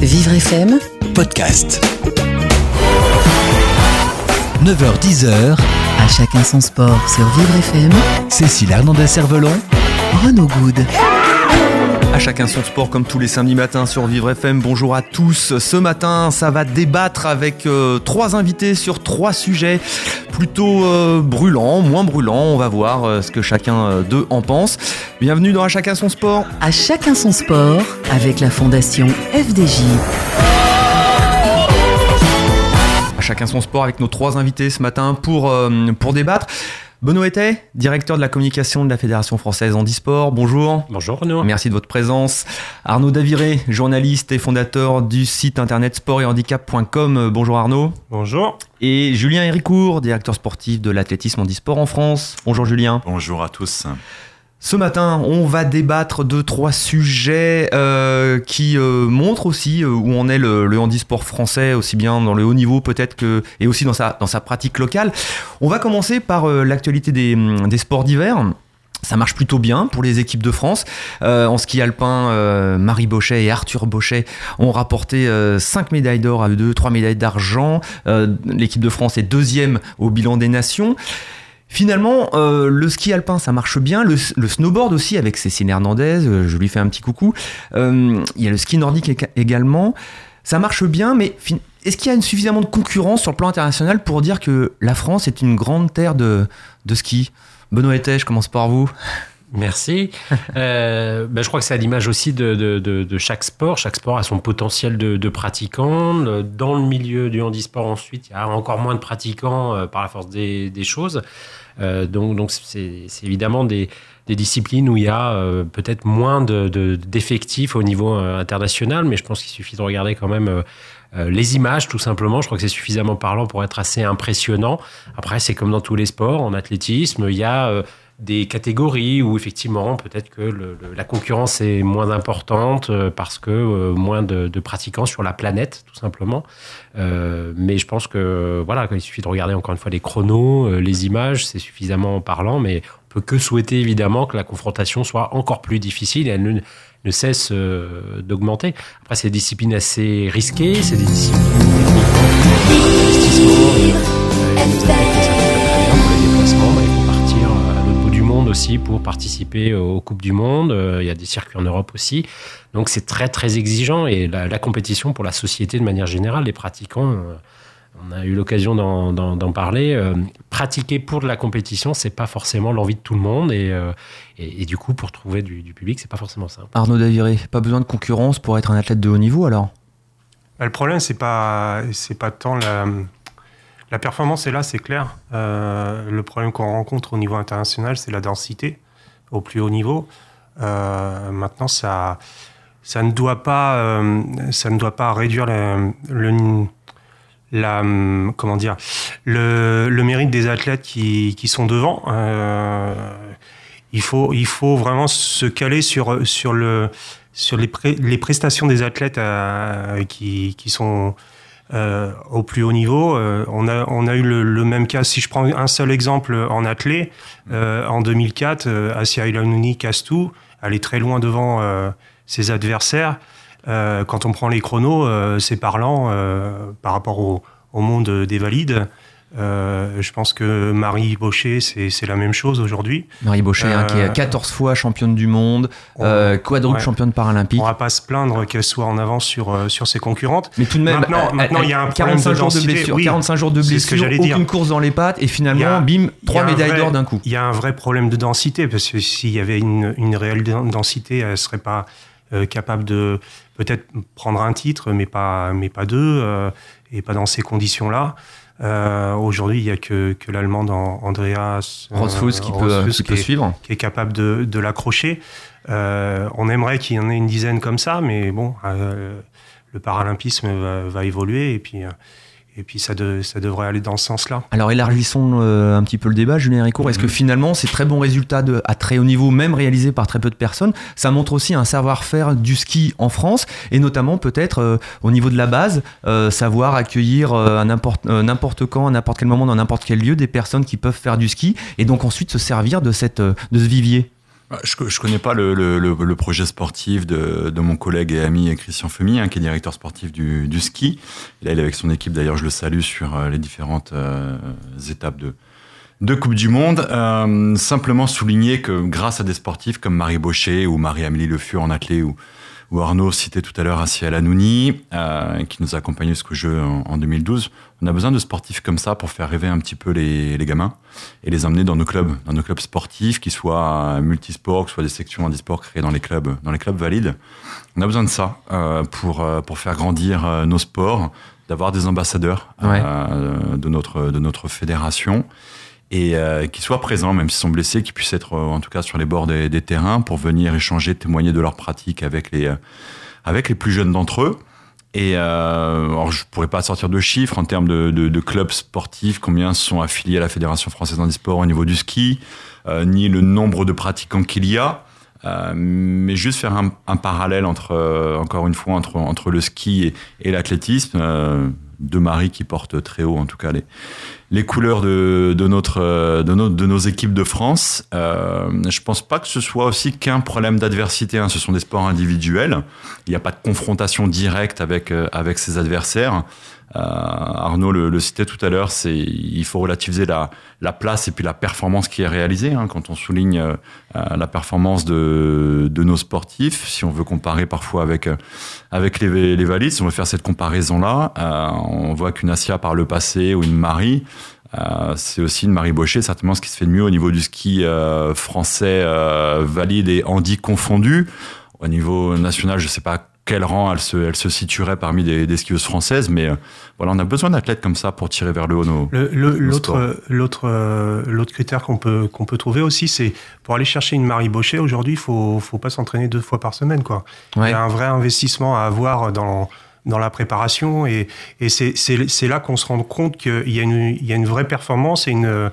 Vivre FM, podcast. 9h-10h, à chacun son sport sur Vivre FM, Cécile Hernandez-Cervelon, Renaud Good. À chacun son sport comme tous les samedis matins sur Vivre FM. Bonjour à tous. Ce matin, ça va débattre avec euh, trois invités sur trois sujets plutôt euh, brûlants, moins brûlants. On va voir euh, ce que chacun d'eux en pense. Bienvenue dans À chacun son sport. À chacun son sport avec la fondation FDJ. À chacun son sport avec nos trois invités ce matin pour, pour débattre. Benoît Etet, directeur de la communication de la Fédération française handisport. Bonjour. Bonjour Renaud. Merci de votre présence. Arnaud Daviré, journaliste et fondateur du site internet sport et handicap.com. Bonjour Arnaud. Bonjour. Et Julien Héricourt, directeur sportif de l'athlétisme handisport en France. Bonjour Julien. Bonjour à tous. Ce matin, on va débattre de trois sujets euh, qui euh, montrent aussi euh, où en est le, le handisport français, aussi bien dans le haut niveau peut-être que et aussi dans sa, dans sa pratique locale. On va commencer par euh, l'actualité des, des sports d'hiver. Ça marche plutôt bien pour les équipes de France. Euh, en ski alpin, euh, Marie Bochet et Arthur Bochet ont rapporté 5 médailles d'or à eux deux, 3 médailles d'argent. Euh, L'équipe de France est deuxième au bilan des nations. Finalement, euh, le ski alpin, ça marche bien. Le, snowboard aussi, avec Cécile Hernandez, euh, je lui fais un petit coucou. Euh, il y a le ski nordique éga- également. Ça marche bien, mais est-ce qu'il y a suffisamment de concurrence sur le plan international pour dire que la France est une grande terre de, de ski? Benoît Etet, je commence par vous. Merci. Ben, je crois que c'est à l'image aussi de, chaque sport. Chaque sport a son potentiel de, pratiquants. Dans le milieu du handisport, ensuite, il y a encore moins de pratiquants par la force des choses. Euh, donc, donc c'est évidemment des, des disciplines où il y a euh, peut-être moins de- de- d'effectifs au niveau euh, international, mais je pense qu'il suffit de regarder quand même les images, tout simplement. Je crois que c'est suffisamment parlant pour être assez impressionnant. Après, c'est comme dans tous les sports, en athlétisme, il y a des catégories où effectivement peut-être que le- le- la concurrence est moins importante euh, parce que euh, moins de, de pratiquants sur la planète tout simplement. Euh, mais je pense que voilà, il suffit de regarder encore une fois les chronos, euh, les images, c'est suffisamment parlant. Mais on peut que souhaiter évidemment que la confrontation soit encore plus difficile et elle ne, ne cesse euh, d'augmenter. Après, c'est des disciplines assez risquées, c'est des disciplines aussi pour participer aux Coupes du Monde. Euh, Il y a des circuits en Europe aussi. Donc c'est très très exigeant et la, la compétition pour la société de manière générale, les pratiquants, euh, on a eu l'occasion d'en- d'en d'en parler. euh, pratiquer pour de la compétition, c'est pas forcément l'envie de tout le monde et, et, et du coup pour trouver du, du public, c'est pas forcément simple. Arnaud Daviré, pas besoin de concurrence pour être un athlète de haut niveau alors? Bah, le problème, c'est pas, c'est pas tant la, la performance est là, c'est clair. Euh, le problème qu'on rencontre au niveau international, c'est la densité au plus haut niveau. Euh, maintenant, ça, ça ne doit pas, euh, ça ne doit pas réduire le, la, comment dire, le, le mérite des athlètes qui, qui sont devant. Il faut, il faut vraiment se caler sur, sur le, sur les, pré- les prestations des athlètes qui, qui sont euh, au plus haut niveau. Euh, on, a, on a eu le, le même cas, si je prends un seul exemple en athlée, euh, en 2004, euh, Asia Ilanouni casse tout, elle est très loin devant euh, ses adversaires. Euh, quand on prend les chronos, c'est parlant par rapport au, au monde des valides. Euh, je pense que Marie Baucher, c'est la même chose aujourd'hui. Marie Bochet, hein, qui est Euh, 14 fois championne du monde, On- euh, quadruple ouais. championne paralympique. On va pas se plaindre qu'elle soit en avance sur, euh, sur ses concurrentes. Mais tout de même, Maintenant- il y a un problème 45 de jours de blessure, oui. 45 jours de C'est ce que blessure, aucune dire. course dans les pattes, et finalement, a- bim, trois médailles d'or d'un coup. Il y a un vrai problème de densité, parce que s'il y avait une, une réelle densité, elle ne serait pas euh, capable de peut-être prendre un titre, mais pas, mais pas deux, euh, et pas dans ces conditions-là. Euh, Aujourd'hui, il n'y a que, que l'Allemande en- Andreas euh, Rothfuss qui peut, qui peut est- suivre. qui est capable de, de l'accrocher. Euh, on aimerait qu'il y en ait une dizaine comme ça, mais bon, euh, le paralympisme va, va évoluer et puis, euh, et puis ça, de- ça devrait aller dans ce sens-là. Alors élargissons euh, un petit peu le débat, Julien Ricourt. Est-ce que Mhm. finalement ces très bons résultats de, à très haut niveau, même réalisés par très peu de personnes, ça montre aussi un savoir-faire du ski en France et notamment peut-être euh, au niveau de la base, euh, savoir accueillir euh, à n'importe euh, n'importe quand, à n'importe quel moment, dans n'importe quel lieu, des personnes qui peuvent faire du ski et donc ensuite se servir de, cette, euh, de ce vivier je ne connais pas le, projet sportif de, mon collègue et ami Christian Femi, hein, qui est directeur sportif du, ski. Là, il est avec son équipe, d'ailleurs, je le salue sur euh, les différentes euh, étapes de, Coupe du Monde. Euh, simplement souligner que grâce à des sportifs comme Marie Baucher ou Marie-Amélie Le Fur en athlée ou, Arnaud citait tout à l'heure Asiel Hanouni, euh, qui nous a accompagnés jusqu'au jeu en, 2012. On a besoin de sportifs comme ça pour faire rêver un petit peu les, les, gamins et les emmener dans nos clubs, dans nos clubs sportifs, qui soient multisports, que ce soit des sections handisport créées dans les clubs, dans les clubs valides. On a besoin de ça euh, pour euh, pour faire grandir euh, nos sports, d'avoir des ambassadeurs Ouais. euh, de notre de notre fédération et euh, qui soient présents, même s'ils sont blessés, qui puissent être euh, en tout cas sur les bords des, des terrains pour venir échanger, témoigner de leur pratique avec les, avec les plus jeunes d'entre eux. Et euh, alors je pourrais pas sortir de chiffres en termes de, clubs sportifs, combien sont affiliés à la Fédération française d'handisport au niveau du ski, euh, ni le nombre de pratiquants qu'il y a. Euh, mais juste faire un, parallèle entre, euh, encore une fois, entre, le ski et l'athlétisme. Euh, de Marie qui porte très haut, en tout cas, les, les couleurs de, de, notre, euh, de, nos, de nos équipes de France. Euh, je pense pas que ce soit aussi qu'un problème d'adversité. Hein. Ce sont des sports individuels. Il n'y a pas de confrontation directe avec, euh, avec ses adversaires. Euh, Arnaud le, le, citait tout à l'heure, c'est il faut relativiser la, la place et puis la performance qui est réalisée. Hein, quand on souligne euh, la performance de, de nos sportifs, si on veut comparer parfois avec avec les, les valides, si on veut faire cette comparaison là, euh, on voit qu'une Asia par le passé ou une Marie, euh, c'est aussi une Marie Baucher, certainement ce qui se fait de mieux au niveau du ski euh, français euh, valide et handi confondu. Au niveau national, je sais pas quel rang elle se, elle se situerait parmi des, des skieuses françaises, mais euh, voilà, on a besoin d'athlètes comme ça pour tirer vers le haut nos. L'autre, l'autre, euh, l'autre critère qu'on peut qu'on peut trouver aussi, c'est pour aller chercher une Marie Baucher. Aujourd'hui, il faut faut pas s'entraîner deux fois par semaine, quoi. Ouais. Il y a un vrai investissement à avoir dans dans la préparation et, et c'est, c'est, c'est là qu'on se rend compte qu'il y a une, il y a une vraie performance et, une,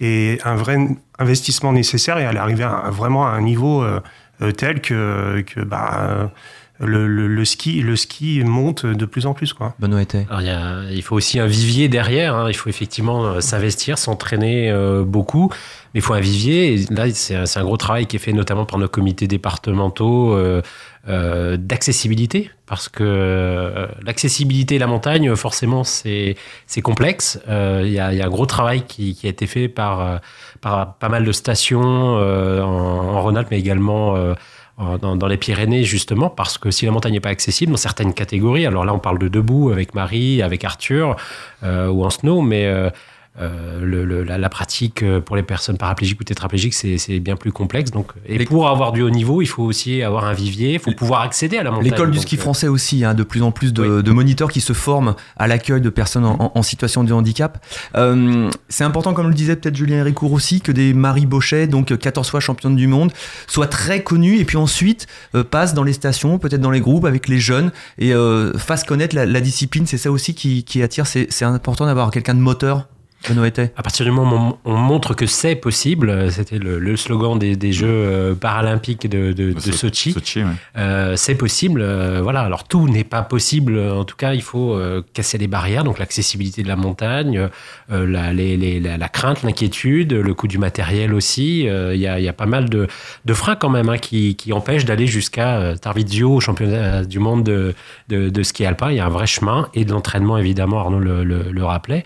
et un vrai investissement nécessaire et elle est arrivée à, vraiment à un niveau euh, tel que, que bah, le, le, le, ski, le ski monte de plus en plus. Quoi. Benoît était. Alors, il, y a, il, faut aussi un vivier derrière. Hein. Il faut effectivement euh, s'investir, s'entraîner euh, beaucoup. Mais il faut un vivier. Et là, c'est un, un, gros travail qui est fait notamment par nos comités départementaux euh, euh, d'accessibilité. Parce que euh, l'accessibilité et la montagne, forcément, c'est complexe. Euh, il y, a, il y, a, un gros travail qui, qui a été fait par, euh, par pas mal de stations euh, en, en Rhône-Alpes, mais également euh, dans, dans, les Pyrénées, justement, parce que si la montagne n'est pas accessible dans certaines catégories, alors là, on parle de debout avec Marie, avec Arthur euh, ou en snow, mais euh, euh, le, le, la, la, pratique pour les personnes paraplégiques ou tétraplégiques, c'est bien plus complexe. Donc, et les... pour avoir du haut niveau, il faut aussi avoir un vivier, il faut pouvoir accéder à la montagne. L'école du ski donc, français aussi, hein, de plus en plus de, oui. de moniteurs qui se forment à l'accueil de personnes en, en, situation de handicap. Euh, c'est important, comme le disait peut-être Julien Héricourt aussi, que des Marie Bauchet, donc 14 fois championne du monde, soient très connues et puis ensuite euh, passent dans les stations, peut-être dans les groupes avec les jeunes et euh, fassent connaître la, la discipline. C'est ça aussi qui, qui attire. C'est important d'avoir quelqu'un de moteur à partir du moment où on montre que c'est possible, c'était le, le, slogan des, des Jeux euh, paralympiques de, de, de Sochi. Sochi ouais. euh, c'est possible. Euh, voilà. Alors tout n'est pas possible. En tout cas, il faut euh, casser les barrières. Donc l'accessibilité de la montagne, euh, la, les, les, la, la, crainte, l'inquiétude, le coût du matériel aussi. Il y a, y, a, pas mal de, de freins quand même hein, qui, qui empêchent d'aller jusqu'à Tarvisio, au championnat du monde de, de, de, ski alpin. Il y a un vrai chemin et de l'entraînement évidemment. Arnaud le, le, le rappelait.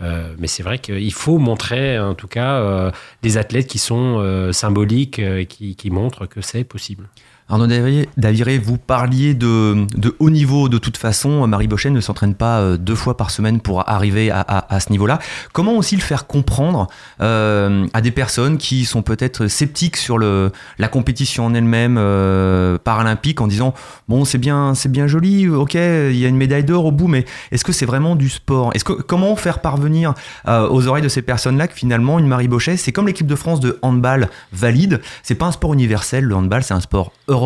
Euh, mais c'est vrai qu'il faut montrer, en tout cas, euh, des athlètes qui sont euh, symboliques, qui, qui, montrent que c'est possible. Arnaud Daviré, vous parliez de, de, haut niveau de toute façon. Marie Bauchet ne s'entraîne pas deux fois par semaine pour arriver à, à, ce niveau-là. Comment aussi le faire comprendre euh, à des personnes qui sont peut-être sceptiques sur le, la compétition en elle-même euh, paralympique en disant bon c'est bien c'est bien joli, ok il y a une médaille d'or au bout, mais est-ce que c'est vraiment du sport? Que comment faire parvenir euh, aux oreilles de ces personnes-là que finalement une Marie Bauchet c'est comme l'équipe de France de handball valide, c'est pas un sport universel le handball, c'est un sport européen.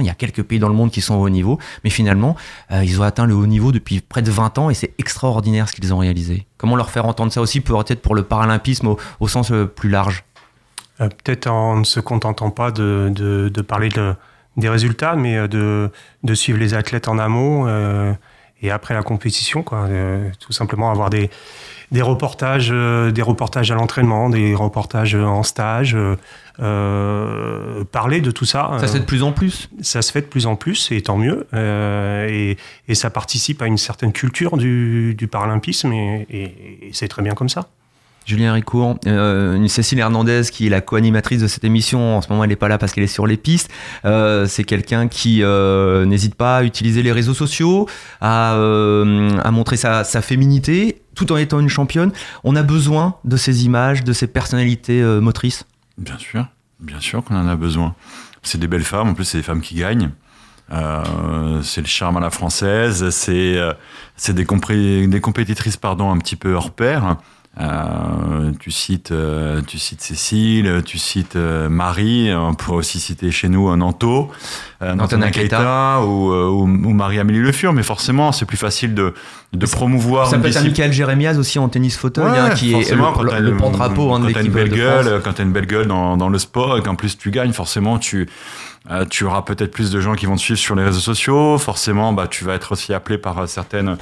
Il y a quelques pays dans le monde qui sont au haut niveau, mais finalement, euh, ils ont atteint le haut niveau depuis près de 20 ans et c'est extraordinaire ce qu'ils ont réalisé. Comment leur faire entendre ça aussi, peut-être pour le paralympisme au, sens euh, plus large? Euh, Peut-être en ne se contentant pas de, parler de, des résultats, mais de, suivre les athlètes en amont et après la compétition, quoi. Euh, tout simplement avoir des, des reportages, euh, des reportages à l'entraînement, des reportages en stage, euh, parler de tout ça. Ça se fait de plus en plus. Ça se fait de plus en plus, et tant mieux. Et, et, ça participe à une certaine culture du, du paralympisme, et, et c'est très bien comme ça. Julien Ricourt, euh, Cécile Hernandez qui est la co-animatrice de cette émission. En ce moment, elle n'est pas là parce qu'elle est sur les pistes. Euh, c'est quelqu'un qui euh, n'hésite pas à utiliser les réseaux sociaux, à, à montrer sa, féminité, tout en étant une championne. On a besoin de ces images, de ces personnalités motrices. Bien sûr, bien sûr qu'on en a besoin. C'est des belles femmes. En plus, c'est des femmes qui gagnent. c'est le charme à la française. C'est c'est des, des compétitrices pardon un petit peu hors pair. Euh, tu cites, euh, tu cites Cécile, tu cites euh, Marie. On pourrait aussi citer chez nous un Anto, Nantana Keita ou, ou, Marie-Amélie Le Fur. Mais forcément, c'est plus facile de, de promouvoir. Ça peut être un Michael Jérémias aussi en tennis fauteuil, hein, qui est le, le, drapeau hein, de l'équipe de gueule, Quand tu as une belle gueule dans, dans le sport et qu'en plus tu gagnes, forcément tu tu auras peut-être plus de gens qui vont te suivre sur les réseaux sociaux. Forcément, bah, tu vas être aussi appelé par certaines euh,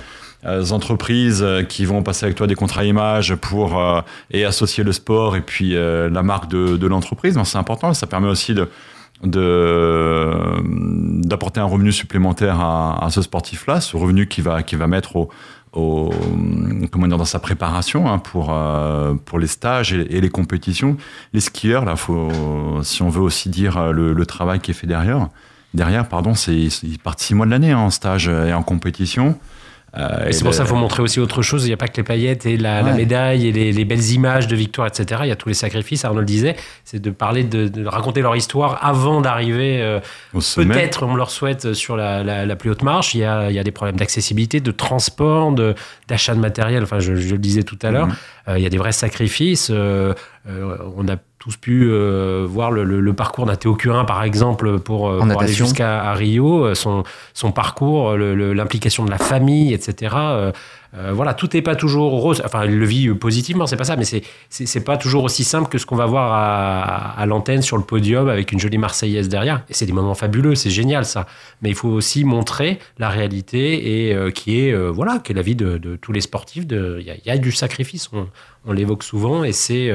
entreprises euh, qui vont passer avec toi des contrats images pour euh, et associer le sport et puis la marque de, de l'entreprise. C'est important. Ça permet aussi de d'apporter un revenu supplémentaire à, ce sportif-là, ce revenu qui va qui va mettre au, comment dire dans sa préparation hein, pour pour les stages et, les compétitions. Les skieurs là, faut si on veut aussi dire le, le travail qui est fait derrière. Derrière, pardon, c'est ils partent six mois de l'année hein, en stage et en compétition. Euh, c'est pour ça qu'il faut montrer aussi autre chose. Il n'y a pas que les paillettes et la, médaille et les, belles images de victoire, etc. Il y a tous les sacrifices. Arnaud le disait, c'est de parler, de, raconter leur histoire avant d'arriver. Euh, peut-être, on leur souhaite, sur la, plus haute marche. Il y a, il y a des problèmes d'accessibilité, de transport, d'achat de, matériel. Enfin, je, le disais tout à l'heure. Mhm. Euh, il y a des vrais sacrifices. on a tous pu euh, voir le, parcours d'un Théo Curin, par exemple, pour, euh, aller jusqu'à Rio, euh, son, son parcours, l'implication de la famille, etc. Euh, voilà, tout n'est pas toujours rose. Enfin, il le vit positivement, c'est pas ça, mais c'est c'est pas toujours aussi simple que ce qu'on va voir à, l'antenne sur le podium avec une jolie Marseillaise derrière. Et c'est des moments fabuleux, c'est génial ça. Mais il faut aussi montrer la réalité et euh, qui est euh, voilà, qui est la vie de, tous les sportifs. Il y, a du sacrifice, on, l'évoque souvent, et c'est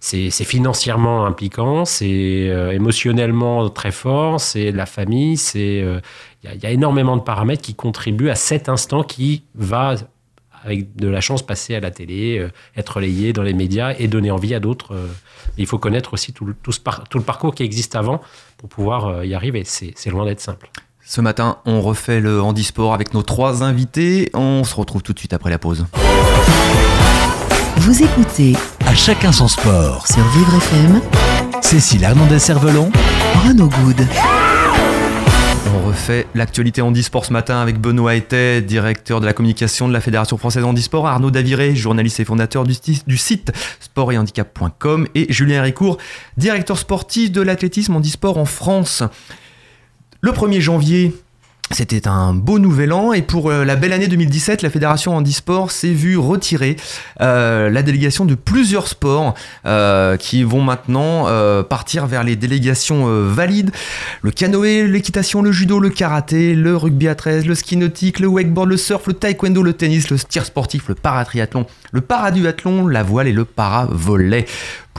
c'est financièrement impliquant, c'est émotionnellement très fort, c'est la famille, c'est il y, a énormément de paramètres qui contribuent à cet instant qui va avec de la chance passer à la télé, euh, être relayé dans les médias et donner envie à d'autres. Euh. il faut connaître aussi tout, tout, tout, le parcours qui existe avant pour pouvoir euh, y arriver. C'est loin d'être simple. Ce matin, on refait le handisport avec nos trois invités. On se retrouve tout de suite après la pause. Vous écoutez À chacun son sport sur Vivre FM. Cécile Hernandez-Cervelon. Renaud Good. Refait l'actualité handisport ce matin avec Benoît Etet, directeur de la communication de la Fédération française handisport, Arnaud Daviré, journaliste et fondateur du, site sport et Julien Ricourt, directeur sportif de l'athlétisme handisport en France. Le 1er janvier, c'était un beau nouvel an et pour euh, la belle année 2017, la Fédération Handisport s'est vue retirer euh, la délégation de plusieurs sports euh, qui vont maintenant partir vers les délégations valides. Le canoë, l'équitation, le judo, le karaté, le rugby à 13, le ski nautique, le wakeboard, le surf, le taekwondo, le tennis, le tir sportif, le paratriathlon, le paraduathlon, la voile et le paravolet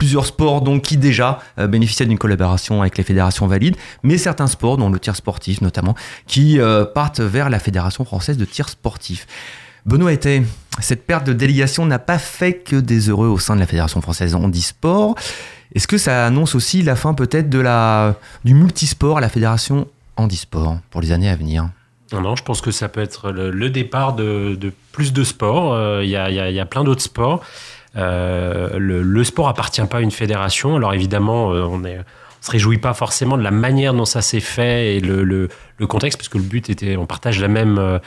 plusieurs sports donc qui déjà euh, bénéficiaient d'une collaboration avec les fédérations valides, mais certains sports, dont le tir sportif notamment, qui euh, partent vers la Fédération française de tir sportif. Benoît était, cette perte de délégation n'a pas fait que des heureux au sein de la Fédération française handisport. Est-ce que ça annonce aussi la fin peut-être de la, du multisport à la Fédération handisport pour les années à venir? Non, non, je pense que ça peut être le, départ de, plus de sports. Euh, il y, y, a plein d'autres sports. Euh, le, le, sport appartient pas à une fédération. Alors évidemment, euh, on est se réjouit pas forcément de la manière dont ça s'est fait et le, le, le, contexte, parce que le but était, on partage la même, euh,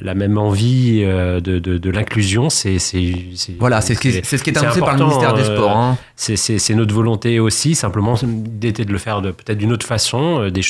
la même envie de, de, de l'inclusion. C'est, voilà, c'est ce qui est, c'est ce qui est annoncé par le ministère des Sports. Hein. C'est, notre volonté aussi, simplement d'être de le faire de, peut-être d'une autre façon, des,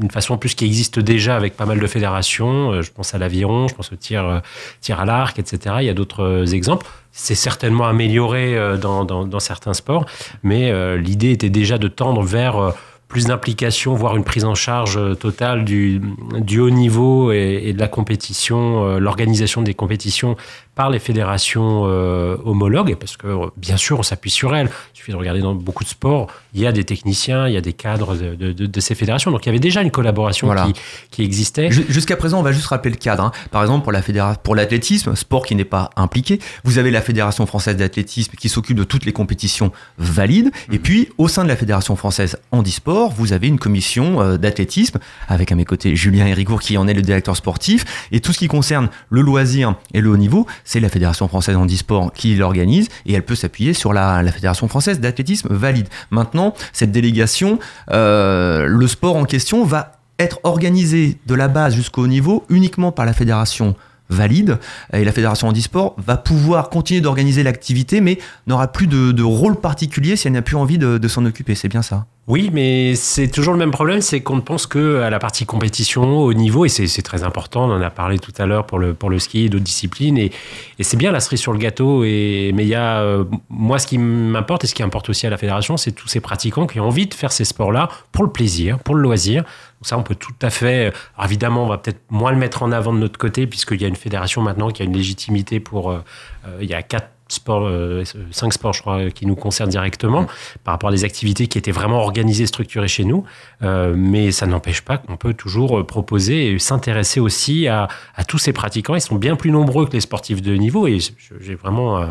une façon plus qui existe déjà avec pas mal de fédérations. Je pense à l'aviron, je pense au tir, tir à l'arc, etc. Il y a d'autres exemples c'est certainement amélioré euh, dans, dans, certains sports, mais euh, l'idée était déjà de tendre vers euh, plus d'implication, voire une prise en charge euh, totale du, du haut niveau et, de la compétition, euh, l'organisation des compétitions par les fédérations euh, homologues, parce que bien sûr on s'appuie sur elles. Il suffit de regarder dans beaucoup de sports, il y a des techniciens, il y a des cadres de, de- de- de ces fédérations. Donc il y avait déjà une collaboration Voilà. qui, qui existait. Ju- Jusqu'à présent, on va juste rappeler le cadre. hein. Par exemple, pour la fédéra- pour l'athlétisme, sport qui n'est pas impliqué, vous avez la Fédération française d'athlétisme qui s'occupe de toutes les compétitions valides. Et puis, au sein de la Fédération française handisport, vous avez une commission euh, d'athlétisme avec à mes côtés Julien Héricourt qui en est le directeur sportif. Et tout ce qui concerne le loisir et le haut niveau, c'est la Fédération française handisport qui l'organise et elle peut s'appuyer sur la, Fédération française d'athlétisme valide. Maintenant, cette délégation, euh, le sport en question va être organisé de la base jusqu'au niveau uniquement par la fédération valide. Et la fédération handisport va pouvoir continuer d'organiser l'activité mais n'aura plus de, rôle particulier si elle n'a plus envie de s'en occuper. C'est bien ça? Oui, mais c'est toujours le même problème, c'est qu'on ne pense que à la partie compétition au niveau, et c'est très important, on en a parlé tout à l'heure pour le, ski et d'autres disciplines, et, c'est bien la cerise sur le gâteau, mais il y a, euh, moi ce qui m'importe et ce qui importe aussi à la fédération, c'est tous ces pratiquants qui ont envie de faire ces sports-là pour le plaisir, pour le loisir. Donc ça, on peut tout à fait, alors évidemment, on va peut-être moins le mettre en avant de notre côté, puisqu'il y a une fédération maintenant qui a une légitimité pour, euh, euh, il y a quatre sports, euh, cinq sports, je crois, qui nous concernent directement par rapport à des activités qui étaient vraiment organisées, structurées chez nous. Euh, mais ça n'empêche pas qu'on peut toujours euh, proposer et s'intéresser aussi à, à tous ces pratiquants. Ils sont bien plus nombreux que les sportifs de niveau et j'ai vraiment euh,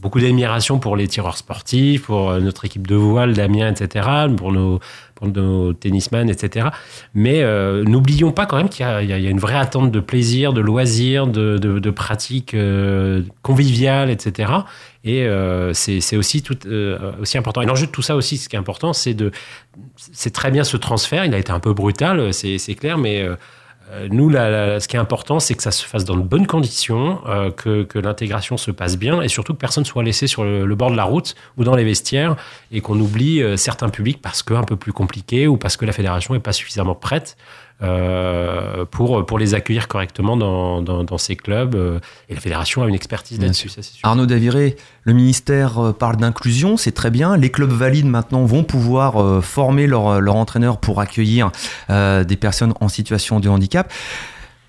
beaucoup d'admiration pour les tireurs sportifs, pour euh, notre équipe de voile, Damien, etc., pour nos, pour nos tennisman, etc. Mais euh, n'oublions pas quand même qu'il y, y a une vraie attente de plaisir, de loisirs, de, de, de pratiques euh, conviviales, etc. Et euh, c'est aussi, tout, aussi important. Et l'enjeu de tout ça aussi, ce qui est important, c'est de, c'est très bien ce transfert. Il a été un peu brutal, c'est clair, mais nous, la- la- ce qui est important, c'est que ça se fasse dans de bonnes conditions, euh, que, que l'intégration se passe bien, et surtout que personne soit laissé sur le, bord de la route ou dans les vestiaires, et qu'on oublie euh, certains publics parce que un peu plus compliqué ou parce que la fédération n'est pas suffisamment prête. Euh, pour, pour les accueillir correctement dans, dans, dans ces clubs. Et la fédération a une expertise là-dessus. Arnaud Daviré, le ministère euh, parle d'inclusion, c'est très bien. Les clubs valides maintenant vont pouvoir euh, former leurs leur entraîneurs pour accueillir euh, des personnes en situation de handicap.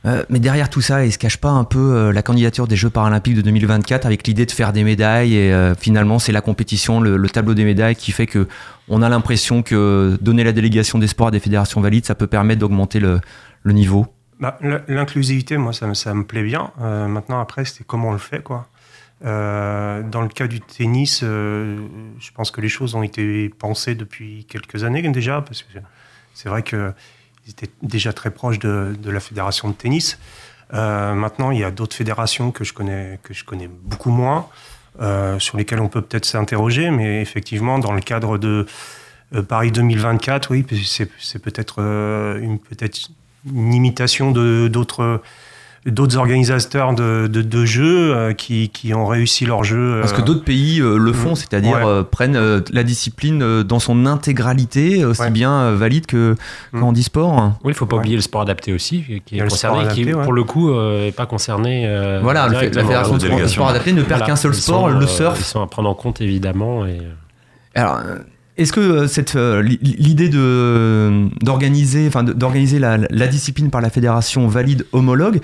Euh, mais derrière tout ça, il se cache pas un peu euh, la candidature des Jeux paralympiques de 2024 avec l'idée de faire des médailles et euh, finalement c'est la compétition, le, le tableau des médailles qui fait que on a l'impression que donner la délégation des sports à des fédérations valides, ça peut permettre d'augmenter le, niveau. Bah, L'inclusivité, moi, ça, me- plaît bien. Maintenant, après, c'est comment on le fait, quoi. Dans le cas du tennis, je pense que les choses ont été pensées depuis quelques années déjà, parce que c'est vrai qu'ils étaient déjà très proches de, la fédération de tennis. Euh, maintenant, il y a d'autres fédérations que je connais, que je connais beaucoup moins, euh, sur lesquelles on peut peut-être s'interroger, mais effectivement, dans le cadre de euh, Paris 2024, oui, c'est peut-être une, peut-être une imitation d'autres d'autres organisateurs de, de, de jeux euh, qui, qui ont réussi leur jeu. Parce que euh, d'autres pays euh, le font, Mhm. c'est-à-dire Ouais. euh, prennent euh, la discipline euh, dans son intégralité, aussi Ouais. bien euh, valide que Mhm. qu'en e-sport. Oui, il faut pas Ouais. oublier le sport adapté aussi, qui est concerné, qui adapté, ouais. pour le coup n'est pas concerné. euh, Voilà, le fait- la fédération de sport, adapté ne perd Voilà, qu'un seul ils sport, sont, le euh, surf. Ils sont à prendre en compte évidemment. Et... Alors, euh, est-ce que euh, cette euh, li- l'idée de d'organiser, enfin d'organiser la, discipline par la fédération valide homologue,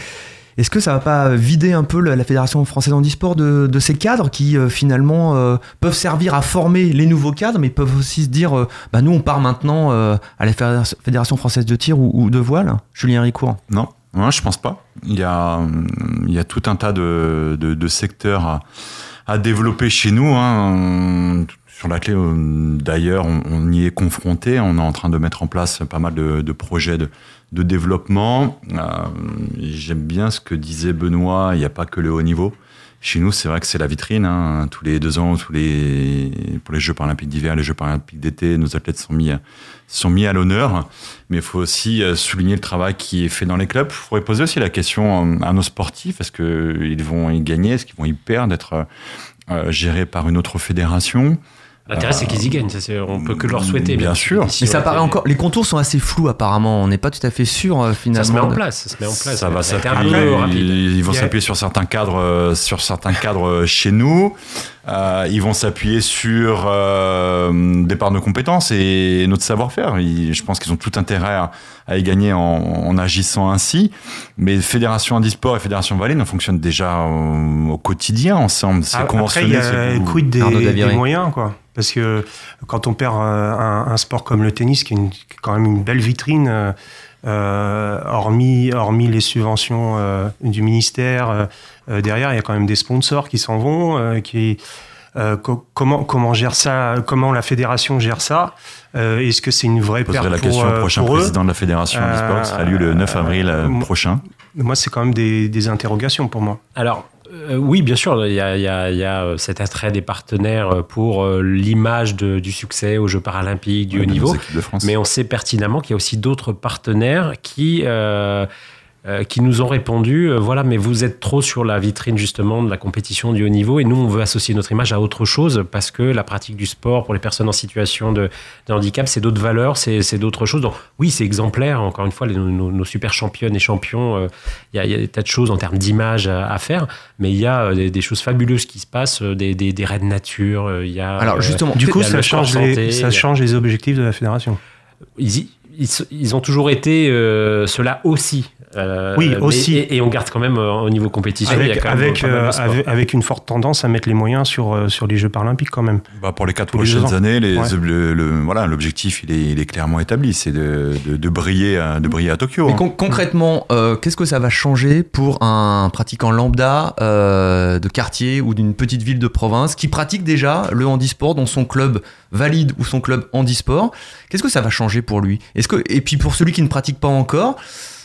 est-ce que ça va pas vider un peu la, fédération française handisport de, de ces cadres qui euh, finalement euh, peuvent servir à former les nouveaux cadres, mais peuvent aussi se dire, euh, bah nous on part maintenant euh, à la fédération- française de tir ou, de voile, Julien Ricourt. Non, non, je pense pas. Il y a, il y a tout un tas de, de, de secteurs à, à développer chez nous. Hein. Sur la clé, euh, d'ailleurs, on, y est confronté. On est en train de mettre en place pas mal de, projets de, développement. Euh, J'aime bien ce que disait Benoît. Il n'y a pas que le haut niveau. Chez nous, c'est vrai que c'est la vitrine. Hein. Tous les deux ans, tous les, pour les Jeux paralympiques d'hiver, les Jeux paralympiques d'été, nos athlètes sont mis, sont mis à l'honneur. Mais il faut aussi euh, souligner le travail qui est fait dans les clubs. Il faudrait poser aussi la question à nos sportifs est-ce qu'ils vont y gagner? Est-ce qu'ils vont y perdre D'être gérés par une autre fédération? L'intérêt, c'est qu'ils y gagnent. Ça, on peut que leur souhaiter. Bien sûr. si Mais ça paraît encore. Les contours sont assez flous apparemment. On n'est pas tout à fait sûr euh, finalement. Ça se met en place. Ça se met en place. Ça va s'appuyer. Ils vont s'appuyer sur certains cadres, euh, sur certains cadres euh, chez nous. Euh, ils vont s'appuyer sur euh, des parts de compétences et notre savoir-faire. Je pense qu'ils ont tout intérêt à, à y gagner en, en agissant ainsi. Mais Fédération Handisport et Fédération Valais, on fonctionne déjà au, au quotidien ensemble. C'est Ah, Après, il conventionné. y a quid des, moyens, quoi. Parce que quand on perd euh, un, un sport comme le tennis, qui est, une- quand même une belle vitrine, euh, hormis, hormis les subventions euh, du ministère, euh, euh, derrière, il y a quand même des sponsors qui s'en vont, euh, qui... euh, co- comment comment gère ça Comment la fédération gère ça Euh, Est-ce que c'est une vraie perte la pour, question au euh, prochain pour président de la Fédération Euh, sera lieu le 9 avril euh, euh, prochain. Moi, c'est quand même des, des interrogations pour moi. Alors, euh, oui, bien sûr, il y a, il y a- il y a, euh, cet attrait des partenaires pour euh, l'image du succès aux Jeux paralympiques, du Ouais, haut niveau. Mais on sait pertinemment qu'il y a aussi d'autres partenaires qui, euh, euh, qui nous ont répondu euh, voilà, mais vous êtes trop sur la vitrine justement de la compétition du haut niveau et nous, on veut associer notre image à autre chose parce que la pratique du sport pour les personnes en situation de, de handicap, c'est d'autres valeurs, c'est d'autres choses. Donc, oui, c'est exemplaire. Encore une fois, les- nos, nos super championnes et champions, euh, il y, a- il y a des tas de choses en termes d'image à, à faire, mais il y a euh, des, des choses fabuleuses qui se passent, euh, des, des, des raids nature, euh, il y a. Alors euh, justement, Du coup, ça change, les, ça a- change les objectifs de la fédération. ils, y- ils, ils ont toujours été euh, cela aussi. Euh, Oui, mais- aussi. et, et on garde quand même euh, au niveau compétition. il y a Avec, quand avec, euh, une forte tendance à mettre les moyens sur, euh, sur les Jeux paralympiques quand même. Bah, pour les quatre prochaines années, les, Ouais. le, le- voilà, l'objectif il est, il est clairement établi, c'est de, de, de briller, à, de briller à Tokyo. Mais hein. con- concrètement, euh, qu'est-ce que ça va changer pour un pratiquant lambda euh, de quartier ou d'une petite ville de province qui pratique déjà le handisport dans son club valide ou son club handisport Qu'est-ce que ça va changer pour lui? Est-ce que et puis pour celui qui ne pratique pas encore,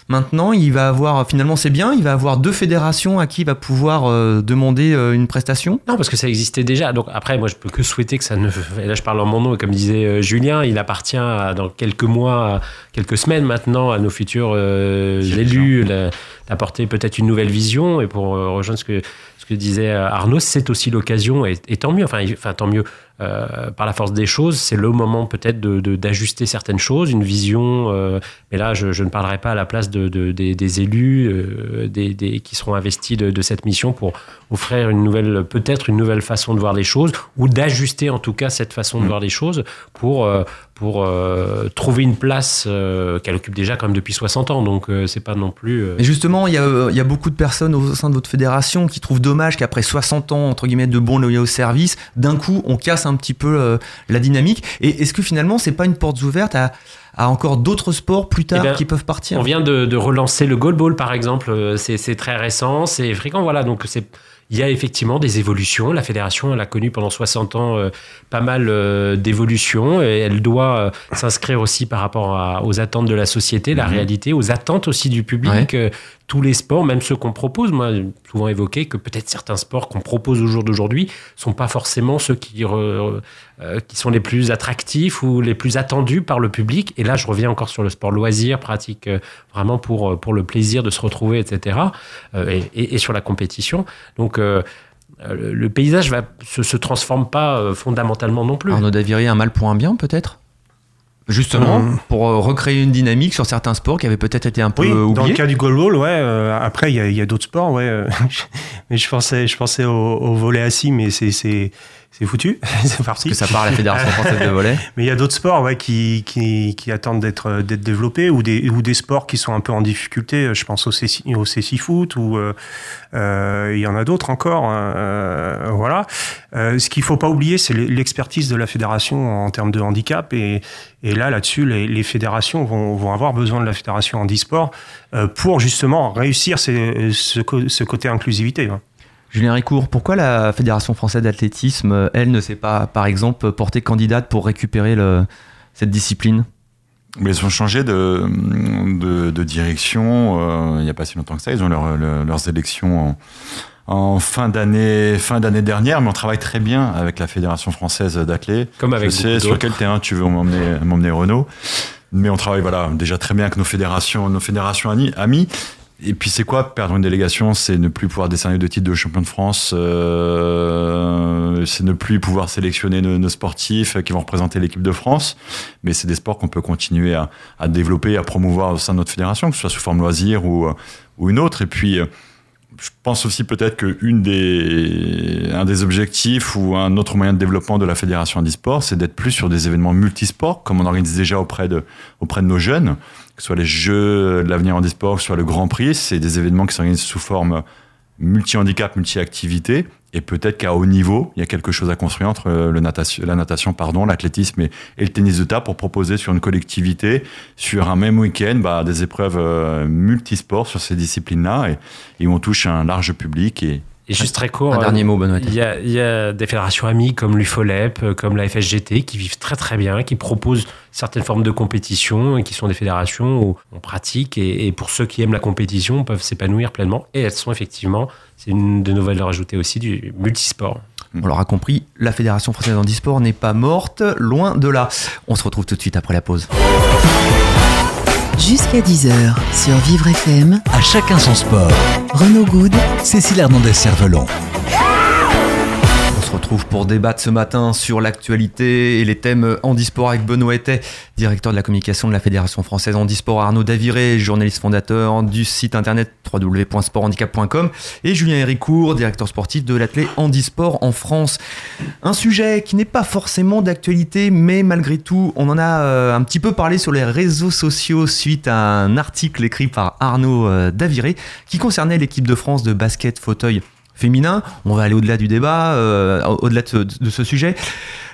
maintenant il va avoir finalement c'est bien, il va avoir deux fédérations à qui il va pouvoir euh, demander euh, une prestation? Non, parce que ça existait déjà. Donc après, moi, je peux que souhaiter que ça ne. Et là, je parle en mon nom, et comme disait euh, Julien, il appartient à, dans quelques mois, quelques semaines maintenant, à nos futurs élus d'apporter peut-être une nouvelle vision. Et pour rejoindre ce que ce que disait Arnaud, c'est aussi l'occasion, et, et tant mieux. Enfin, enfin tant mieux. Euh, par la force des choses, c'est le moment peut-être de- de- d'ajuster certaines choses, une vision. euh, mais là, je, je ne parlerai pas à la place de, de- des, des élus euh, des, des- qui seront investis de, cette mission pour offrir une nouvelle, peut-être une nouvelle façon de voir les choses, ou d'ajuster en tout cas cette façon de Mm. voir les choses pour, pour euh, trouver une place euh, qu'elle occupe déjà quand même depuis 60 ans. Donc euh, c'est pas non plus. euh, Et justement, il y, a, il y a beaucoup de personnes au sein de votre fédération qui trouvent dommage qu'après 60 ans, entre guillemets, de bons loyaux service, d'un coup, on casse un petit peu la dynamique. Et est-ce que finalement, c'est pas une porte ouverte à, à encore d'autres sports plus tard Eh ben, qui peuvent partir? On vient de, de relancer le goalball, par exemple. C'est c'est très récent, c'est fréquent. Voilà, donc c'est. Il y a effectivement des évolutions. La fédération, elle a connu pendant 60 ans euh, pas mal euh, d'évolutions et elle doit euh, s'inscrire aussi par rapport à- aux attentes de la société, la Mhm. réalité, aux attentes aussi du public. Tous les sports, même ceux qu'on propose, moi, souvent évoqué que peut-être certains sports qu'on propose au jour d'aujourd'hui sont pas forcément ceux qui, euh, qui sont les plus attractifs ou les plus attendus par le public. Et là, je reviens encore sur le sport loisir, pratique euh, vraiment pour, euh, pour le plaisir de se retrouver, etc. et, sur la compétition. Donc, le- paysage va, se, transforme pas fondamentalement non plus. Arnaud Daviré, un mal pour un bien, peut-être? Justement, Euh. pour euh, recréer une dynamique sur certains sports qui avaient peut-être été un peu Oui, euh, dans le oubliés. cas du goalball, ouais. euh, après, il y a, il y a d'autres sports, ouais. euh, mais je pensais, je pensais au, au volet assis, mais c'est, c'est, foutu. c'est parti. que ça part à la Fédération française de volley. Mais il y a d'autres sports, ouais, qui, qui, qui attendent d'être, d'être développés ou des, ou des sports qui sont un peu en difficulté. Je pense au CC, au CC foot ou euh, euh, il y en a d'autres encore. hein, euh, voilà. Euh, ce qu'il faut pas oublier, c'est l'expertise de la fédération en termes de handicap et, et là, là-dessus, les, les fédérations vont, vont avoir besoin de la fédération handisport euh, pour justement réussir ces- ce, ce côté inclusivité. hein. Julien Ricourt, pourquoi la Fédération française d'athlétisme, elle, ne s'est pas, par exemple, portée candidate pour récupérer le- cette discipline? Mais ils ont changé de, de, de direction euh, il n'y a pas si longtemps que ça. Ils ont leur- leur- leurs élections en, en fin d'année fin d'année dernière, mais on travaille très bien avec la Fédération française d'athlé. Comme avec Je sais sur quel terrain tu veux m'emmener, m'emmener Renault. Mais on travaille voilà, déjà très bien avec nos fédérations, nos fédérations amies. Et puis c'est quoi perdre une délégation? C'est ne plus pouvoir décerner de titre de champion de France, euh, c'est ne plus pouvoir sélectionner nos, sportifs qui vont représenter l'équipe de France. Mais c'est des sports qu'on peut continuer à, à développer, à promouvoir au sein de notre fédération, que ce soit sous forme loisir ou, une autre. Et puis euh, je pense aussi peut-être que des, un des objectifs ou un autre moyen de développement de la fédération handisport, c'est d'être plus sur des événements multisports, comme on organise déjà auprès de, auprès de nos jeunes, que ce soit les Jeux de l'avenir handisport, que ce soit le Grand Prix, c'est des événements qui s'organisent sous forme multi-handicap, multi-activité, et peut-être qu'à haut niveau, il y a quelque chose à construire entre natation, la natation, pardon, l'athlétisme et, le tennis de table pour proposer sur une collectivité, sur un même week-end, bah, des épreuves euh, multisports sur ces disciplines-là et, et, où on touche un large public et, et juste très court, un dernier mot, Benoît. Il y, a, il y a des fédérations amies comme l'UFOLEP, comme la FSGT, qui vivent très très bien, qui proposent certaines formes de compétition, et qui sont des fédérations où on pratique, et, et pour ceux qui aiment la compétition, peuvent s'épanouir pleinement. Et elles sont effectivement, c'est une de nos valeurs ajoutées aussi, du multisport. On l'aura compris, la Fédération française handisport n'est pas morte, loin de là. On se retrouve tout de suite après la pause. Jusqu'à 10h sur Vivre FM. À chacun son sport. Renaud Good. Cécile Hernandez-Cervelon. On se retrouve pour débattre ce matin sur l'actualité et les thèmes handisport avec Benoît Ettet, directeur de la communication de la Fédération française handisport, Arnaud Daviré, journaliste fondateur du site internet www.sporthandicap.com et Julien Héricourt, directeur sportif de l'athlète handisport en France. Un sujet qui n'est pas forcément d'actualité, mais malgré tout, on en a un petit peu parlé sur les réseaux sociaux suite à un article écrit par Arnaud Daviré qui concernait l'équipe de France de basket fauteuil féminin. On va aller au-delà du débat, euh, au-delà de, ce sujet.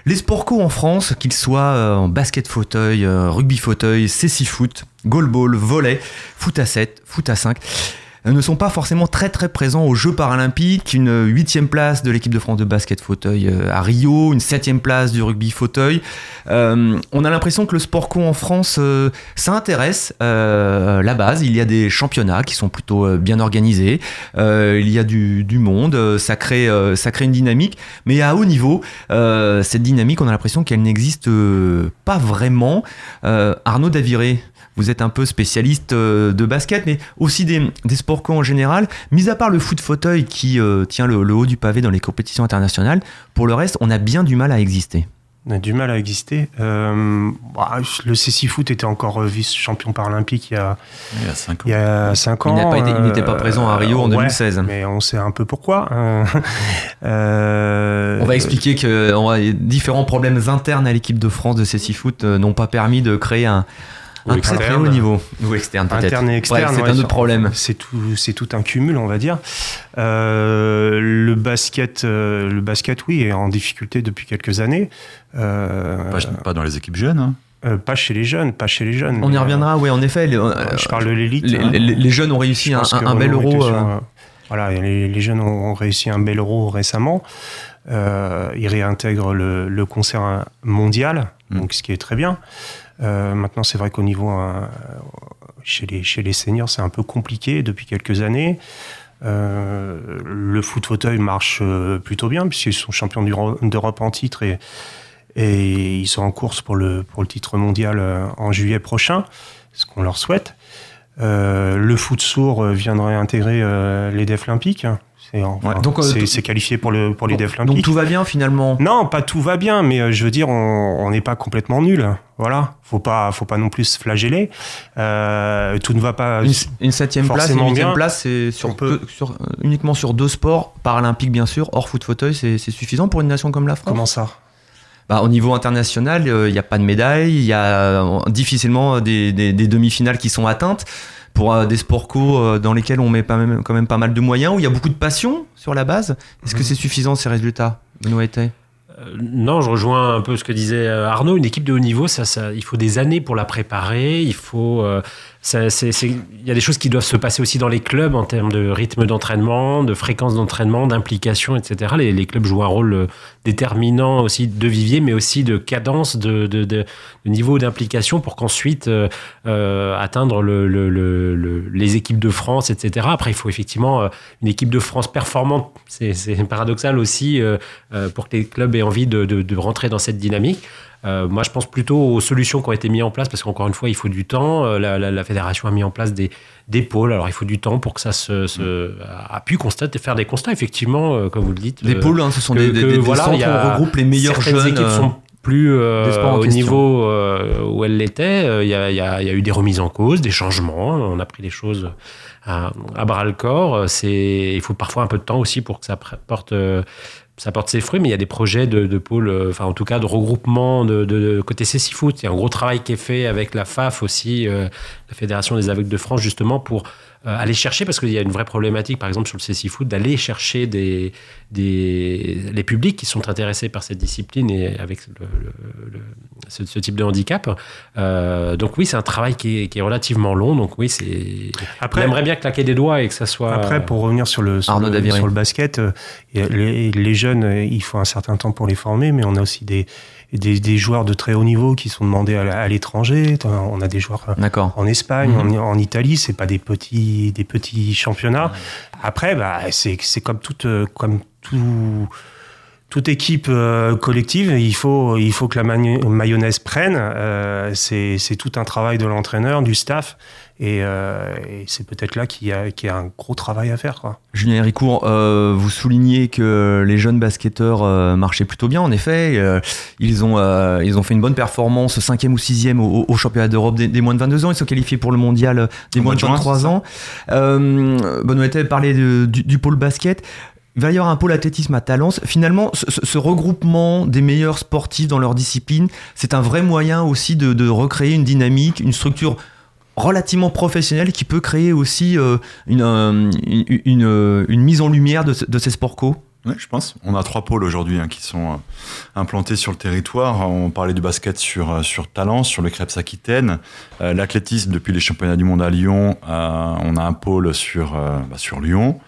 Les sports co en France, qu'ils soient euh, en basket fauteuil, euh, rugby fauteuil, cécifoot, goalball, volley, foot à 7, foot à 5, ne sont pas forcément très très présents aux Jeux paralympiques. Une huitième place de l'équipe de France de basket fauteuil à Rio, une septième place du rugby fauteuil. Euh, on a l'impression que le sport co en France, euh, ça intéresse euh, la base. Il y a des championnats qui sont plutôt bien organisés. il y a du, du monde. Ça crée, ça crée une dynamique. Mais à haut niveau, cette dynamique, on a l'impression qu'elle n'existe pas vraiment. Arnaud Daviré, vous êtes un peu spécialiste de basket, mais aussi des, des sports co en général. Mis à part le foot fauteuil qui euh, tient le, le, haut du pavé dans les compétitions internationales, pour le reste, on a bien du mal à exister. On a du mal à exister. Euh, bah, le CC Foot était encore vice-champion paralympique il y a, il y a 5 ans. Il y a 5 ans. Il n'était pas, pas, présent à Rio euh, en 2016. Ouais, mais on sait un peu pourquoi. euh, on va expliquer que on a différents problèmes internes à l'équipe de France de CC Foot n'ont pas permis de créer un, ou un externe. très haut niveau ou externe peut-être. Interne et externe, c'est ouais, un autre problème. C'est tout, c'est tout un cumul, on va dire. Euh, le basket, euh, le basket, oui, est en difficulté depuis quelques années. Euh, pas, pas, dans les équipes jeunes. Hein. Euh, pas chez les jeunes, pas chez les jeunes. On y reviendra, oui, en effet. Les, je parle de l'élite. Les, hein. les, les, jeunes ont réussi un, un, bel euro. Sur, euh... voilà, les, les, jeunes ont réussi un bel euro récemment. Euh, ils réintègrent le, le concert mondial, mmh. donc ce qui est très bien. Euh, maintenant, c'est vrai qu'au niveau euh, chez les chez les seniors, c'est un peu compliqué depuis quelques années. Euh, le foot fauteuil marche euh, plutôt bien puisqu'ils sont champions d'Europe en titre et et ils sont en course pour le pour le titre mondial euh, en juillet prochain, ce qu'on leur souhaite. Euh, le foot sourd viendrait intégrer les défs olympiques. C'est enfin, ouais, donc euh, qualifié pour, le, pour les olympiques. Donc tout va bien finalement? Non, pas tout va bien, mais euh, je veux dire, on n'est pas complètement nul. Voilà, faut pas, faut pas non plus se flageller. Euh, tout ne va pas. Une, une septième place, une huitième place, c'est sur, peut... sur, uniquement sur deux sports paralympiques bien sûr, hors foot fauteuil, c'est suffisant pour une nation comme la France? Comment ça? Bah, au niveau international, il euh, n'y a pas de médaille, il y a euh, difficilement des, des, des demi-finales qui sont atteintes pour euh, des sports co dans lesquels on met pas même, quand même pas mal de moyens, où il y a beaucoup de passion sur la base? Est-ce mmh. que c'est suffisant ces résultats, Benoît euh, non, je rejoins un peu ce que disait Arnaud. Une équipe de haut niveau, ça, ça, il faut des années pour la préparer. Il faut, euh, il y a des choses qui doivent se passer aussi dans les clubs en termes de rythme d'entraînement, de fréquence d'entraînement, d'implication, etc. Les, clubs jouent un rôle déterminant aussi de vivier, mais aussi de cadence, de, de, de, niveau d'implication pour qu'ensuite euh, euh, atteindre le, le, le, les équipes de France, etc. Après, il faut effectivement une équipe de France performante. C'est, paradoxal aussi euh, pour que les clubs aient envie de rentrer dans cette dynamique. Euh, moi, je pense plutôt aux solutions qui ont été mises en place, parce qu'encore une fois, il faut du temps. Euh, la, la, la, fédération a mis en place des, des pôles, alors il faut du temps pour que ça se, se a pu constater, faire des constats, effectivement, euh, comme vous le dites. Les pôles, hein, ce sont que, des, des, que, des, voilà, centres où on regroupe les meilleurs jeunes. équipes sont plus euh, au question. niveau euh, où elle l'était. Euh, Il y, a, il y a- il y a eu des remises en cause, des changements. On a pris les choses à, à bras le corps. C'est, il faut parfois un peu de temps aussi pour que ça porte, ça porte ses fruits. Mais il y a des projets de, pôle, euh, enfin en tout cas de regroupement de, de, de côté CC Foot. Il y a un gros travail qui est fait avec la FAF aussi, euh, la Fédération des aveugles de France, justement pour aller chercher, parce qu'il y a une vraie problématique, par exemple, sur le CC Foot, d'aller chercher des, des, les publics qui sont intéressés par cette discipline et avec le, le- le- ce, ce type de handicap. Euh, donc oui, c'est un travail qui est, qui est relativement long. Donc oui, c'est. Après- on aimerait bien claquer des doigts et que ça soit. Après, pour revenir sur le, sur le, Daviré. sur le basket, euh, les, les jeunes, euh, il faut un certain temps pour les former, mais on a aussi des, des, des joueurs de très haut niveau qui sont demandés à, à l'étranger. On a des joueurs euh, D'accord. en Espagne, Mhm. en, en Italie, c'est pas des petits, des petits championnats. Après, bah, c'est comme toute, euh, comme tout, toute équipe euh, collective, il faut, il faut que la mayonnaise prenne. Euh, c'est c'est tout un travail de l'entraîneur, du staff, et, euh, et c'est peut-être là qu'il y, y a un gros travail à faire. Quoi. Julien Héricourt, euh, vous soulignez que les jeunes basketteurs euh, marchaient plutôt bien. En effet, euh, ils, ont, euh, ils ont fait une bonne performance, cinquième ou sixième au, au championnat d'Europe des, des moins de 22 ans. Ils sont qualifiés pour le mondial des moins de de juin, 23 c'est ça ans. Euh, Benoît parlé de- du, du pôle basket. Il va y avoir un pôle athlétisme à Talence. Finalement, ce, ce- ce regroupement des meilleurs sportifs dans leur discipline, c'est un vrai moyen aussi de, de recréer une dynamique, une structure relativement professionnelle qui peut créer aussi euh, une, euh, euh, une mise en lumière de, ce- de ces sports co. Oui, je pense. On a trois pôles aujourd'hui hein, qui sont implantés sur le territoire. On parlait du basket sur, sur Talence, sur le Crêpes Aquitaine. L'athlétisme, depuis les championnats du monde à Lyon, on a un pôle sur, bah, sur Lyon.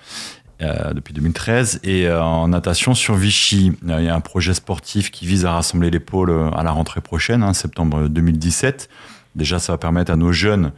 depuis 2013 et en natation sur Vichy. Il y a un projet sportif qui vise à rassembler les pôles à la rentrée prochaine, hein, septembre 2017. Déjà, ça va permettre à nos jeunes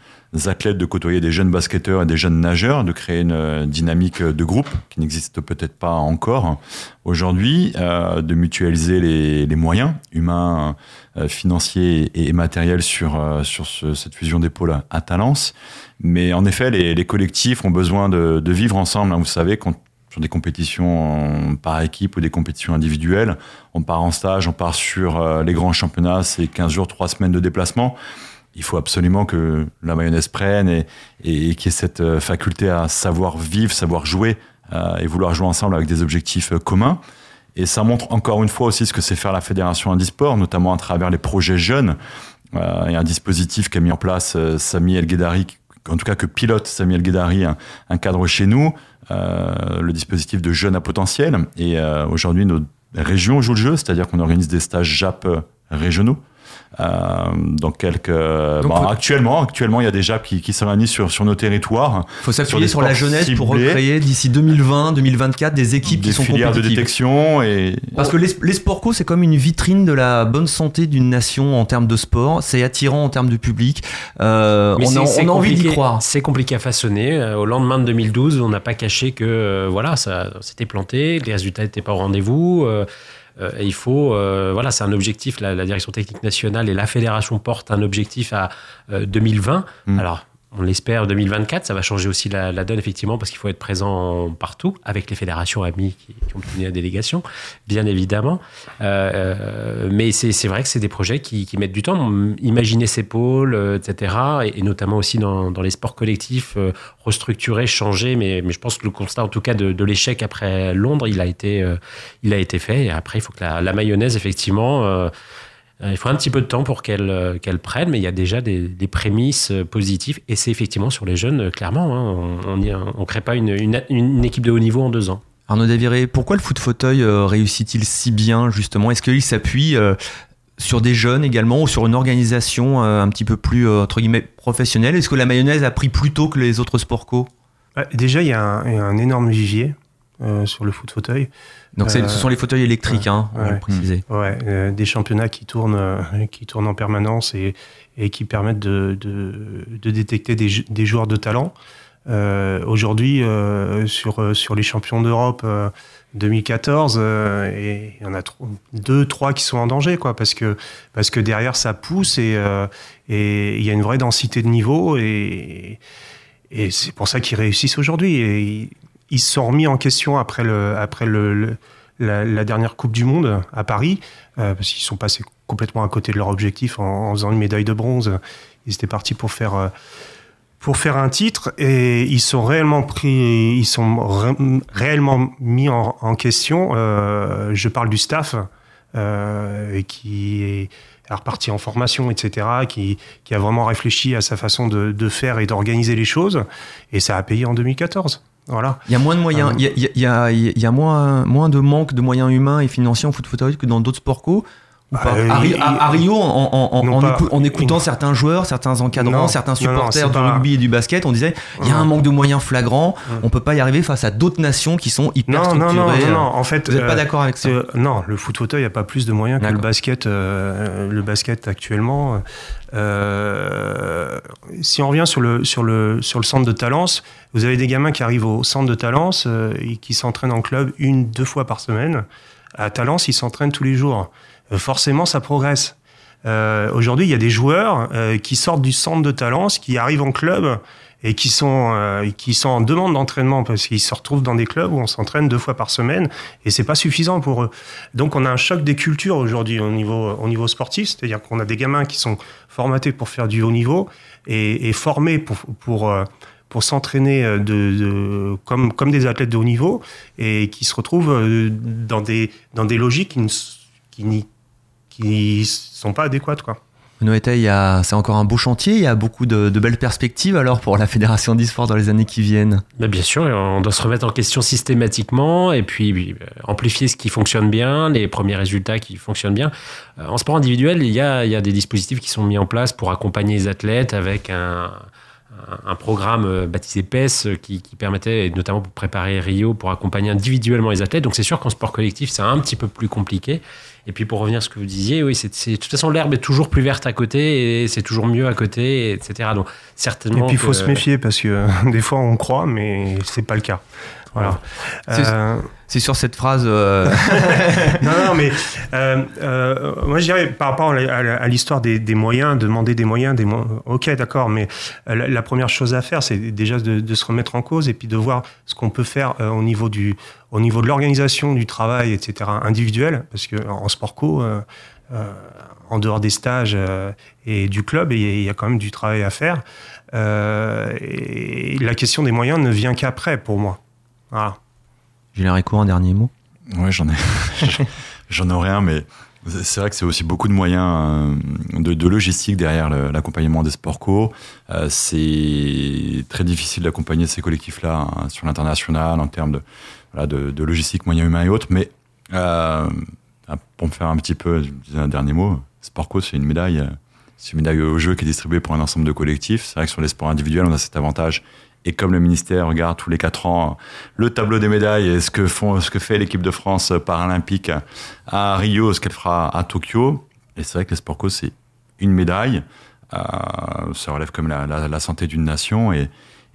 athlètes de côtoyer des jeunes basketteurs et des jeunes nageurs, de créer une euh, dynamique de groupe qui n'existe peut-être pas encore aujourd'hui, euh, de mutualiser les, moyens humains, euh, financiers et, matériels sur, euh, sur ce- cette fusion des pôles à Talence. Mais en effet, les, collectifs ont besoin de, vivre ensemble. hein. Vous savez, quand sur des compétitions par équipe ou des compétitions individuelles, on part en stage, on part sur euh, les grands championnats, c'est 15 jours, 3 semaines de déplacement. Il faut absolument que la mayonnaise prenne et, et, et qu'il y ait cette euh, faculté à savoir vivre, savoir jouer euh, et vouloir jouer ensemble avec des objectifs euh, communs. Et ça montre encore une fois aussi ce que c'est faire la fédération handisport, notamment à travers les projets jeunes. Euh, a un dispositif qu'a mis en place euh, Sami El Guedari, en tout cas que pilote Sami El Guedari, un, un cadre chez nous, le dispositif de jeunes à potentiel. Et aujourd'hui, nos régions jouent le jeu, c'est-à-dire qu'on organise des stages JAP régionaux. Euh, dans quelques Donc, bon, faut- actuellement actuellement il y a des JAP qui, qui s'organisent sur sur nos territoires Il faut s'appuyer sur, la jeunesse pour recréer d'ici 2020-2024 des équipes des qui sont filières de détection et Parce que les, les sports co, c'est comme une vitrine de la bonne santé d'une nation en termes de sport. C'est attirant en termes de public. Euh, Mais on a, c'est on a envie d'y croire. C'est compliqué à façonner. Euh, Au lendemain de 2012, on n'a pas caché que euh, voilà, ça s'était planté, les résultats n'étaient pas au rendez-vous. euh, et il faut, euh, voilà, c'est un objectif. La, la direction technique nationale et la fédération portent un objectif à euh, 2020. Mm. Alors. On l'espère 2024, ça va changer aussi la, la donne effectivement parce qu'il faut être présent partout avec les fédérations amies qui, qui ont obtenu la délégation, bien évidemment. Euh, euh, mais c'est vrai que c'est des projets qui, qui mettent du temps. Imaginer ces pôles, euh, etc. Et, et notamment aussi dans, dans les sports collectifs, euh, restructurer, changer. Mais, mais je pense que le constat, en tout cas, de, de l'échec après Londres, il a été, euh, il a été fait. Et après, il faut que la, la mayonnaise, effectivement, euh, il faut un petit peu de temps pour qu'elle euh, qu'elle prenne, mais il y a déjà des, des prémices euh, positives. Et c'est effectivement sur les jeunes, euh, clairement. hein. on ne crée pas une, une, une équipe de haut niveau en deux ans. Arnaud Daviré, pourquoi le foot fauteuil euh, réussit-il si bien justement? Est-ce qu'il s'appuie euh, sur des jeunes également ou sur une organisation euh, un petit peu plus euh, entre guillemets professionnelle? Est-ce que la mayonnaise a pris plus tôt que les autres sports co? Déjà, il y, a un il y a un énorme vivier euh, sur le foot fauteuil. Donc c'est- Euh, ce sont les fauteuils électriques, hein, on va ouais. le préciser. Ouais, euh, des championnats qui tournent, qui tournent en permanence et, et qui permettent de, de, de détecter des, des joueurs de talent. Euh, Aujourd'hui, euh, sur, sur les champions d'Europe euh, 2014, euh, et il y en a tro- deux, trois qui sont en danger, quoi, parce que, parce que derrière ça pousse et et il y a une vraie densité de niveau et, et c'est pour ça qu'ils réussissent aujourd'hui. Ils- se sont remis en question après, le, après le, la, dernière Coupe du Monde à Paris, euh, parce qu'ils sont passés complètement à côté de leur objectif en, faisant une médaille de bronze. Ils étaient partis pour faire euh, pour faire un titre et ils sont réellement pris, ils sont ré- réellement mis en, question. Euh, je parle du staff qui est reparti en formation, etc., qui, qui a vraiment réfléchi à sa façon de faire et d'organiser les choses. Et ça a payé en 2014. Voilà. Il y a moins de moyens, Ah. il y a, il y a- il y a- y a moins, moins de manque de moyens humains et financiers en foot fauteuil que dans d'autres sports co. Pas Euh, à, il- à Rio, en, en- en- Non, en pas- écou- en écoutant certains joueurs, certains encadrants, Non, certains non, non, supporters du pas- rugby et du basket, on disait il y a un manque de moyens flagrant, Non. on peut pas y arriver face à d'autres nations qui sont hyper structurées. non, non, non. En fait, Vous n'êtes pas euh, d'accord avec ça c'est- non, le foot fauteuil n'a pas plus de moyens que le basket. euh, le basket actuellement. Euh, si on revient sur le, sur, le, sur le centre de Talence, vous avez des gamins qui arrivent au centre de Talence euh, et qui s'entraînent en club une, deux fois par semaine. À Talence, ils s'entraînent tous les jours. Euh, forcément, ça progresse. Euh, Aujourd'hui, il y a des joueurs euh, qui sortent du centre de Talence, qui arrivent en club et qui sont, qui sont en demande d'entraînement parce qu'ils se retrouvent dans des clubs où on s'entraîne deux fois par semaine et c'est pas suffisant pour eux. Donc on a un choc des cultures aujourd'hui au niveau, au niveau sportif, c'est-à-dire qu'on a des gamins qui sont formatés pour faire du haut niveau et, formés pour, pour, pour s'entraîner de, comme, comme des athlètes de haut niveau et qui se retrouvent dans des, dans des logiques qui ne qui, qui sont pas adéquates. Quoi. C'est encore un beau chantier, il y a beaucoup de, de belles perspectives alors pour la Fédération d'e-sport dans les années qui viennent. Bah, bien sûr, on doit se remettre en question systématiquement et puis amplifier ce qui fonctionne bien, les premiers résultats qui fonctionnent bien. Euh, En sport individuel, il y a, il y a des dispositifs qui sont mis en place pour accompagner les athlètes avec un, un- programme euh, baptisé PES euh, qui, qui permettait, et notamment pour préparer Rio, pour accompagner individuellement les athlètes. Donc c'est sûr qu'en sport collectif, c'est un petit peu plus compliqué. Et puis pour revenir à ce que vous disiez, oui, c'est, c'est- de toute façon l'herbe est toujours plus verte à côté et c'est toujours mieux à côté, etc. Donc certainement. Et puis il faut que- se méfier parce que euh, des fois on croit, mais c'est pas le cas. Voilà. C'est- Euh, C'est sur cette phrase. euh, non, non, mais euh, moi je dirais par rapport à l'histoire des, des moyens, demander des moyens, des mo- ok, d'accord, mais la, la première chose à faire, c'est déjà de, de se remettre en cause et puis de voir ce qu'on peut faire au niveau du, au niveau de l'organisation du travail, etc. individuel, parce que en sport co. en dehors des stages et du club, il y a- quand même du travail à faire. Et la question des moyens ne vient qu'après pour moi. Voilà. Julien Rico, un dernier mot. Ouais, j'en ai, j'en aurais un, mais c'est vrai que c'est aussi beaucoup de moyens euh, de, de logistique derrière l'accompagnement des sports co. Euh, c'est très difficile d'accompagner ces collectifs-là hein, sur l'international en termes de, voilà, de, de logistique, moyens humains et autres. Mais euh, pour me faire un petit peu, je disais un dernier mot, sport co, c'est une médaille. C'est une médaille au jeu qui est distribuée pour un ensemble de collectifs. C'est vrai que sur les sports individuels, on a cet avantage et comme le ministère regarde tous les quatre ans le tableau des médailles et ce que, font, ce que fait l'équipe de France paralympique à Rio, ce qu'elle fera à Tokyo, et c'est vrai que les sport co, c'est une médaille. Euh, ça relève comme la, la, la santé d'une nation et,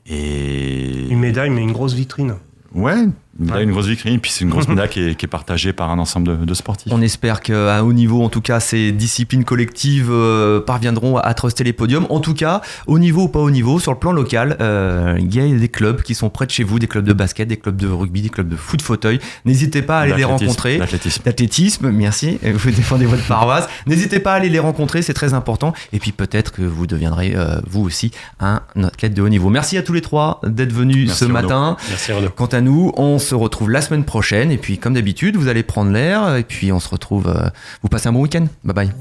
et Une médaille, mais une grosse vitrine. ouais, médaille, Ouais. une grosse vitrine, puis c'est une grosse médaille qui est, qui est partagée par un ensemble de, de sportifs. On espère qu'à haut niveau, en tout cas, ces disciplines collectives euh, parviendront à truster les podiums. En tout cas, au niveau ou pas au niveau, sur le plan local, euh, il y a des clubs qui sont près de chez vous, des clubs de basket, des clubs de rugby, des clubs de foot fauteuil. N'hésitez pas à aller les L'athlétisme, rencontrer. L'athlétisme. D'athlétisme, merci, vous défendez votre paroisse. N'hésitez pas à aller les rencontrer, c'est très important. Et puis peut-être que vous deviendrez, euh, vous aussi, un athlète de haut niveau. Merci à tous les trois d'être venus Merci, ce Renaud. matin. Merci Renaud. Quant à nous, on se se retrouve la semaine prochaine. Et puis, comme d'habitude, vous allez prendre l'air. Et puis, on se retrouve. Euh, vous passez un bon week-end. Bye bye.